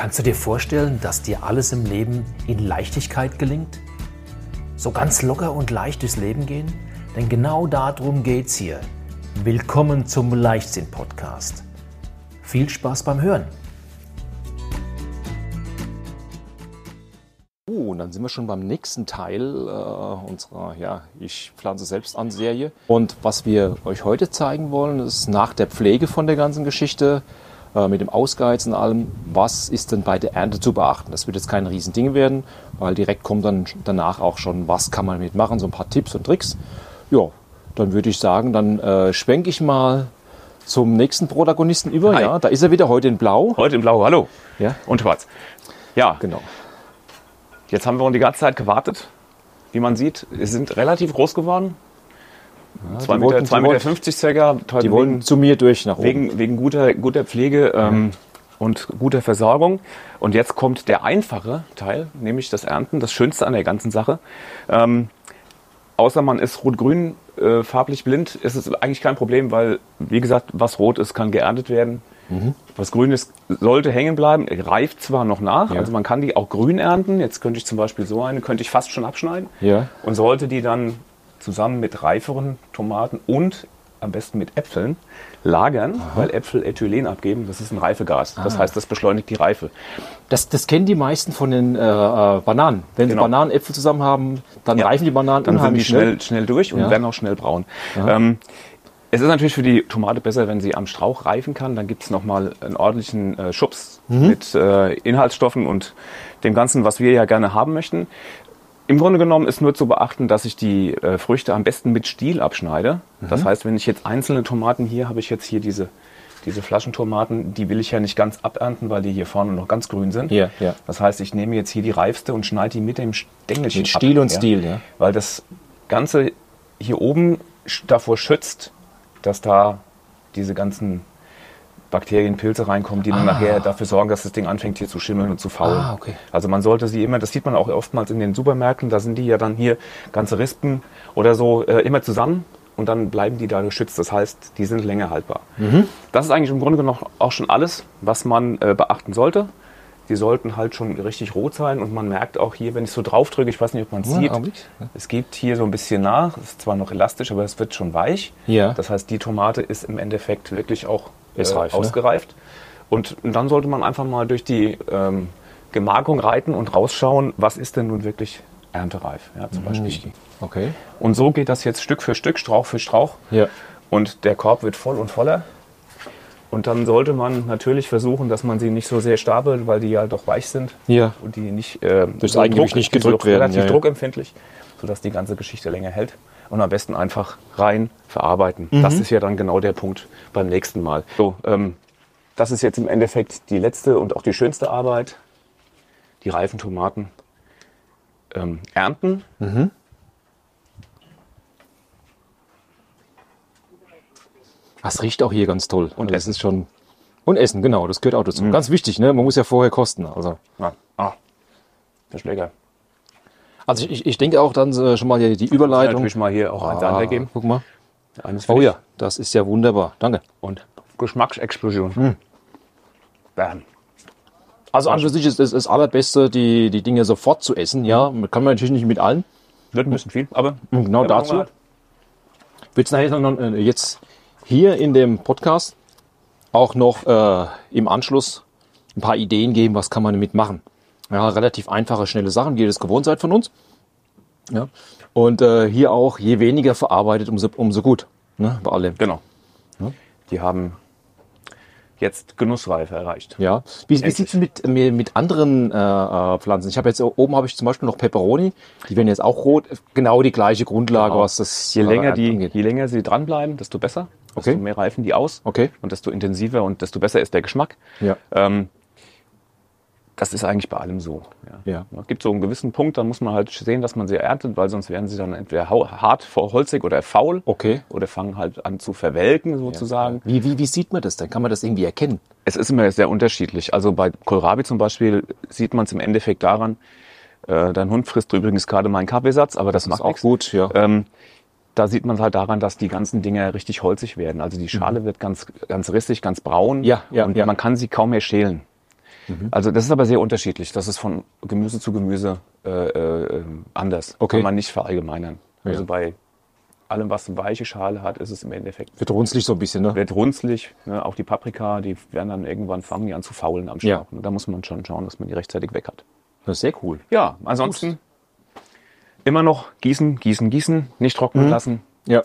Kannst du dir vorstellen, dass dir alles im Leben in Leichtigkeit gelingt? So ganz locker und leicht durchs Leben gehen? Denn genau darum geht's hier. Willkommen zum Leichtsinn-Podcast. Viel Spaß beim Hören. Oh, und dann sind wir schon beim nächsten Teil äh, unserer ja, Ich pflanze selbst an Serie. Und was wir euch heute zeigen wollen, ist nach der Pflege von der ganzen Geschichte, mit dem Ausgeiz und allem, was ist denn bei der Ernte zu beachten? Das wird jetzt kein Riesending werden, weil direkt kommt dann danach auch schon, was kann man mitmachen, so ein paar Tipps und Tricks. Ja, dann würde ich sagen, dann äh, schwenke ich mal zum nächsten Protagonisten über. Hi. Ja, da ist er wieder heute in Blau. Heute in Blau, hallo. Ja, Und schwarz. Ja, genau. jetzt haben wir die ganze Zeit gewartet. Wie man sieht, sie sind relativ groß geworden. Zwei die Meter, wollten- zwei Meter wollten- 50 circa. Die wollen zu mir durch nach oben. wegen, wegen guter, guter Pflege ähm, und guter Versorgung. Und jetzt kommt der einfache Teil, nämlich das Ernten, das Schönste an der ganzen Sache. Ähm, außer man ist rot-grün äh, farblich blind, ist es eigentlich kein Problem, weil, wie gesagt, was rot ist, kann geerntet werden. Mhm. Was grün ist, sollte hängen bleiben, reift zwar noch nach, Ja. also man kann die auch grün ernten. Jetzt könnte ich zum Beispiel so eine, könnte ich fast schon abschneiden Ja. und sollte die dann zusammen mit reiferen Tomaten und am besten mit Äpfeln lagern, weil Äpfel Ethylen abgeben. Das ist ein Reifegas. Das Ah. heißt, das beschleunigt die Reife. Das, das kennen die meisten von den äh, äh, Bananen. Wenn Genau. sie Bananenäpfel zusammen haben, dann Ja. reifen die Bananen Dann sind die unheimlich schnell, schnell durch und Ja. werden auch schnell braun. Ähm, es ist natürlich für die Tomate besser, wenn sie am Strauch reifen kann. Dann gibt es nochmal einen ordentlichen äh, Schubs Mhm. mit äh, Inhaltsstoffen und dem Ganzen, was wir ja gerne haben möchten. Im Grunde genommen ist nur zu beachten, dass ich die äh, Früchte am besten mit Stiel abschneide. Mhm. Das heißt, wenn ich jetzt einzelne Tomaten hier habe, ich jetzt hier diese, diese Flaschentomaten, die will ich ja nicht ganz abernten, weil die hier vorne noch ganz grün sind. Ja, ja. Das heißt, ich nehme jetzt hier die reifste und schneide die mit dem Stängelchen Mit Stiel ab, und Stiel, ja. Weil das Ganze hier oben davor schützt, dass da diese ganzen Bakterien, Pilze reinkommen, die dann nachher dafür sorgen, dass das Ding anfängt hier zu schimmeln und zu faulen. Ah, okay. Also man sollte sie immer, das sieht man auch oftmals in den Supermärkten, da sind die ja dann hier ganze Rispen oder so äh, immer zusammen und dann bleiben die da geschützt. Das heißt, die sind länger haltbar. Mhm. Das ist eigentlich im Grunde genommen auch schon alles, was man äh, beachten sollte. Die sollten halt schon richtig rot sein und man merkt auch hier, wenn ich so drauf drücke, ich weiß nicht, ob man es Ja, sieht, Augenblick. es gibt hier so ein bisschen nach, es ist zwar noch elastisch, aber es wird schon weich. Ja. Das heißt, die Tomate ist im Endeffekt wirklich auch äh, reif, ne? ausgereift. Und dann sollte man einfach mal durch die ähm, Gemarkung reiten und rausschauen, was ist denn nun wirklich erntereif. Ja, Mhm. zum Beispiel. Okay. Und so geht das jetzt Stück für Stück, Strauch für Strauch. Ja. Und der Korb wird voll und voller. Und dann sollte man natürlich versuchen, dass man sie nicht so sehr stapelt, weil die ja doch weich sind. Ja. Und die nicht äh, Durchs Eigengewicht nicht die sind gedrückt werden, Relativ ja, ja. druckempfindlich, sodass die ganze Geschichte länger hält. Und am besten einfach rein verarbeiten. Mhm. Das ist ja dann genau der Punkt beim nächsten Mal. So, ähm, das ist jetzt im Endeffekt die letzte und auch die schönste Arbeit. Die reifen Tomaten ähm, ernten. Das riecht auch hier ganz toll. Und Also das ist schon. Und Essen, genau, das gehört auch dazu. Mhm. Ganz wichtig, ne? Man muss ja vorher kosten. Also, Ja. Ah, der Schläger. also ich, ich denke auch dann äh, schon mal die, die Ich Überleitung. natürlich mal hier auch eins Ah, anlegen. Guck mal. Eines Oh ja, das ist ja wunderbar. Danke. Und Geschmacksexplosion. Hm. Bam. Also an für sich ist es das Allerbeste, die, die Dinge sofort zu essen. Ja, kann man natürlich nicht mit allen. Wird ein bisschen viel, aber Und genau wenn man dazu wird es nachher noch, äh, jetzt hier in dem Podcast auch noch äh, im Anschluss ein paar Ideen geben, was kann man damit machen. Ja, relativ einfache, schnelle Sachen, wie ihr das gewohnt seid von uns. Ja. Und äh, hier auch, je weniger verarbeitet, umso, umso gut. Ne, bei allem. Genau. Die haben jetzt Genussreife erreicht. Ja. Wie, wie Endlich. sieht's mit, mit, anderen äh, äh, Pflanzen? Ich habe jetzt oben habe ich zum Beispiel noch Peperoni. Die werden jetzt auch rot. Genau die gleiche Grundlage, Genau. was das Je äh, länger, die, angeht. je länger sie dranbleiben, desto besser. Okay. Desto mehr reifen die aus. Okay. Und desto intensiver und desto besser ist der Geschmack. Ja. Ähm, das ist eigentlich bei allem so. Ja. Es gibt so einen gewissen Punkt, da muss man halt sehen, dass man sie erntet, weil sonst werden sie dann entweder hart, holzig oder faul. Okay. Oder fangen halt an zu verwelken sozusagen. Wie, wie, wie sieht man das denn? Kann man das irgendwie erkennen? Es ist immer sehr unterschiedlich. Also bei Kohlrabi zum Beispiel sieht man es im Endeffekt daran, äh, dein Hund frisst übrigens gerade meinen Kaffeesatz, aber das, macht auch nichts. gut, ja. Ähm, da sieht man halt daran, dass die ganzen Dinger richtig holzig werden. Also die Schale wird ganz, ganz rissig, ganz braun Mhm. Ja, ja, und ja. man kann sie kaum mehr schälen. Also das ist aber sehr unterschiedlich. Das ist von Gemüse zu Gemüse äh, äh, anders. Okay. Kann man nicht verallgemeinern. Also Ja. bei allem, was eine weiche Schale hat, ist es im Endeffekt Wird runzlig so ein bisschen, ne? wird runzlig. Ne? Auch die Paprika, die werden dann irgendwann fangen die an zu faulen am Ja. Strauch. Und Da muss man schon schauen, dass man die rechtzeitig weg hat. Das ist sehr cool. Ja, ansonsten immer noch gießen, gießen, gießen, nicht trocknen lassen. Ja.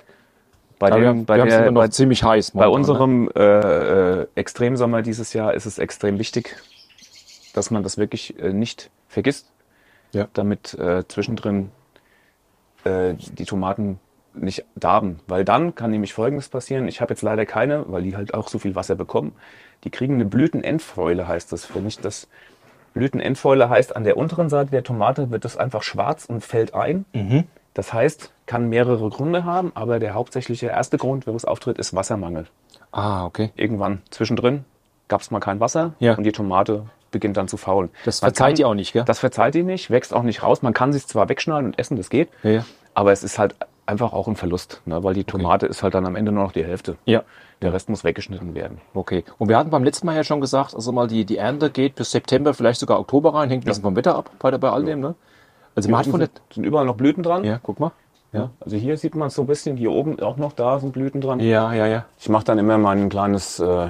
Bei, Aber dem, wir, bei, wir der, noch bei, ziemlich heiß. bei momentan, ne? unserem äh, äh, Extremsommer dieses Jahr ist es extrem wichtig, dass man das wirklich äh, nicht vergisst, Ja. damit äh, zwischendrin äh, die Tomaten nicht darben. Weil dann kann nämlich Folgendes passieren. Ich habe jetzt leider keine, weil die halt auch so viel Wasser bekommen. Die kriegen eine Blütenendfäule, heißt das. Wenn ich das Blütenendfäule heißt, an der unteren Seite der Tomate wird das einfach schwarz und fällt ein. Das heißt, kann mehrere Gründe haben, aber der hauptsächliche erste Grund, wo es auftritt, ist Wassermangel. Ah, okay. Irgendwann zwischendrin gab es mal kein Wasser Ja. und die Tomate beginnt dann zu faulen. Das verzeiht ihr auch nicht, gell? Das verzeiht die nicht, wächst auch nicht raus. Man kann sich zwar wegschneiden und essen, das geht, Ja, aber es ist halt einfach auch ein Verlust, ne? weil die Tomate ist halt dann am Ende nur noch die Hälfte. Ja. Der Rest muss weggeschnitten werden. Okay. Und wir hatten beim letzten Mal ja schon gesagt, also mal die, die Ernte geht bis September, vielleicht sogar Oktober rein, hängt ein bisschen vom Wetter ab bei, bei all dem, ne? Also man hat von sind, sind überall noch Blüten dran. ja, guck mal. Ja. Also hier sieht man es so ein bisschen, hier oben auch noch, da sind Blüten dran. Ja, ja, ja. Ich mache dann immer mein kleines äh,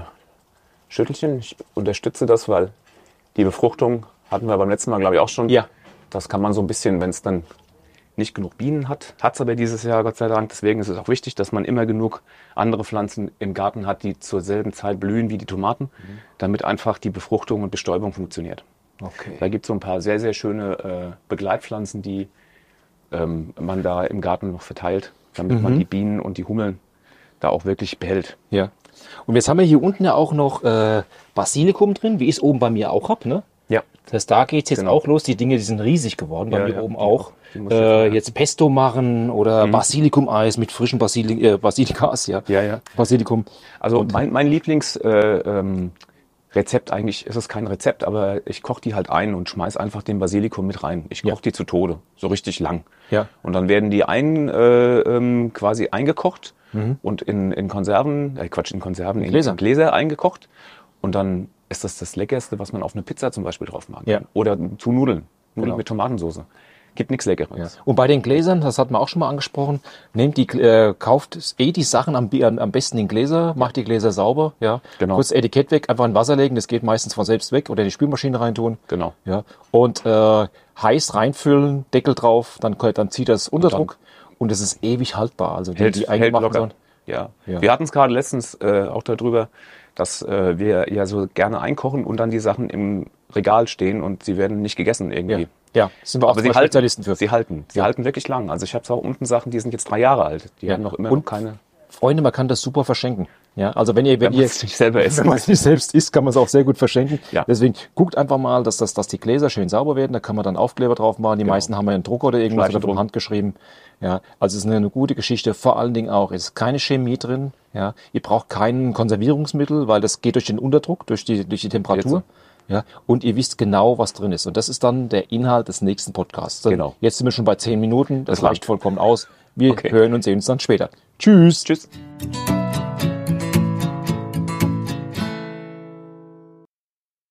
Schüttelchen. Ich unterstütze das, weil die Befruchtung hatten wir beim letzten Mal, glaube ich, auch schon. Ja. Das kann man so ein bisschen, wenn es dann nicht genug Bienen hat, hat es aber dieses Jahr, Gott sei Dank. Deswegen ist es auch wichtig, dass man immer genug andere Pflanzen im Garten hat, die zur selben Zeit blühen wie die Tomaten, damit einfach die Befruchtung und Bestäubung funktioniert. Okay. Da gibt es so ein paar sehr, sehr schöne äh, Begleitpflanzen, die ähm, man da im Garten noch verteilt, damit man die Bienen und die Hummeln da auch wirklich behält. Ja. Und jetzt haben wir hier unten ja auch noch äh, Basilikum drin, wie ich es oben bei mir auch hab, ne? Ja. Das heißt, da geht's jetzt Genau. auch los. Die Dinge, die sind riesig geworden, bei Ja, mir ja, oben die auch. Äh, Mhm. jetzt Pesto machen oder Basilikum-Eis mit frischen Basili äh, Basilikas, ja. Ja, ja. Basilikum. Also mein, mein Lieblingsrezept äh, ähm, Rezept eigentlich ist es kein Rezept, aber ich koche die halt ein und schmeiß einfach den Basilikum mit rein. Ich koche Ja. die zu Tode, so richtig lang. Ja. Und dann werden die ein, äh, ähm, quasi eingekocht Mhm. und in, in Konserven, äh Quatsch, in Konserven, in Gläser. in Gläser eingekocht. Und dann ist das das Leckerste, was man auf eine Pizza zum Beispiel drauf machen Ja. Oder zu Nudeln. Nudeln Genau. mit Tomatensauce. Gibt nichts Leckeres. Ja. Und bei den Gläsern, das hatten wir auch schon mal angesprochen, nehmt die, äh, kauft eh die Sachen am, am besten in Gläser, macht die Gläser sauber, ja. Genau. Kurz Etikett weg, einfach in Wasser legen, das geht meistens von selbst weg oder in die Spülmaschine reintun. Genau. Ja. Und äh, heiß reinfüllen, Deckel drauf, dann, dann zieht das Unterdruck und es ist ewig haltbar. Also die, hält, die hält locker. Sachen- Ja. Ja. Wir hatten es gerade letztens äh, auch darüber, dass äh, wir ja so gerne einkochen und dann die Sachen im Regal stehen und sie werden nicht gegessen irgendwie. Ja. Ja, sind wir auch Aber sie halten, Spezialisten für. sie halten. Sie halten wirklich lang. Also ich habe auch unten Sachen, die sind jetzt drei Jahre alt. Die Ja. haben noch immer Und noch keine. Freunde, man kann das super verschenken. Ja, also wenn ihr, wenn, Wenn ihr es nicht selber isst. Wenn man es nicht selbst isst, kann man es auch sehr gut verschenken. Ja. Deswegen guckt einfach mal, dass, das, dass die Gläser schön sauber werden. Da kann man dann Aufkleber drauf machen. Die meisten haben ja einen Drucker oder irgendwas oder drum handgeschrieben. Ja, also es ist eine, eine gute Geschichte. Vor allen Dingen auch, es ist keine Chemie drin. Ja, ihr braucht kein Konservierungsmittel, weil das geht durch den Unterdruck, durch die, durch die Temperatur. Ja, und ihr wisst genau, was drin ist. Und das ist dann der Inhalt des nächsten Podcasts. Dann- Genau. Jetzt sind wir schon bei zehn Minuten. Das Das reicht vollkommen aus. Wir Okay. hören und sehen uns dann später. Tschüss. Tschüss.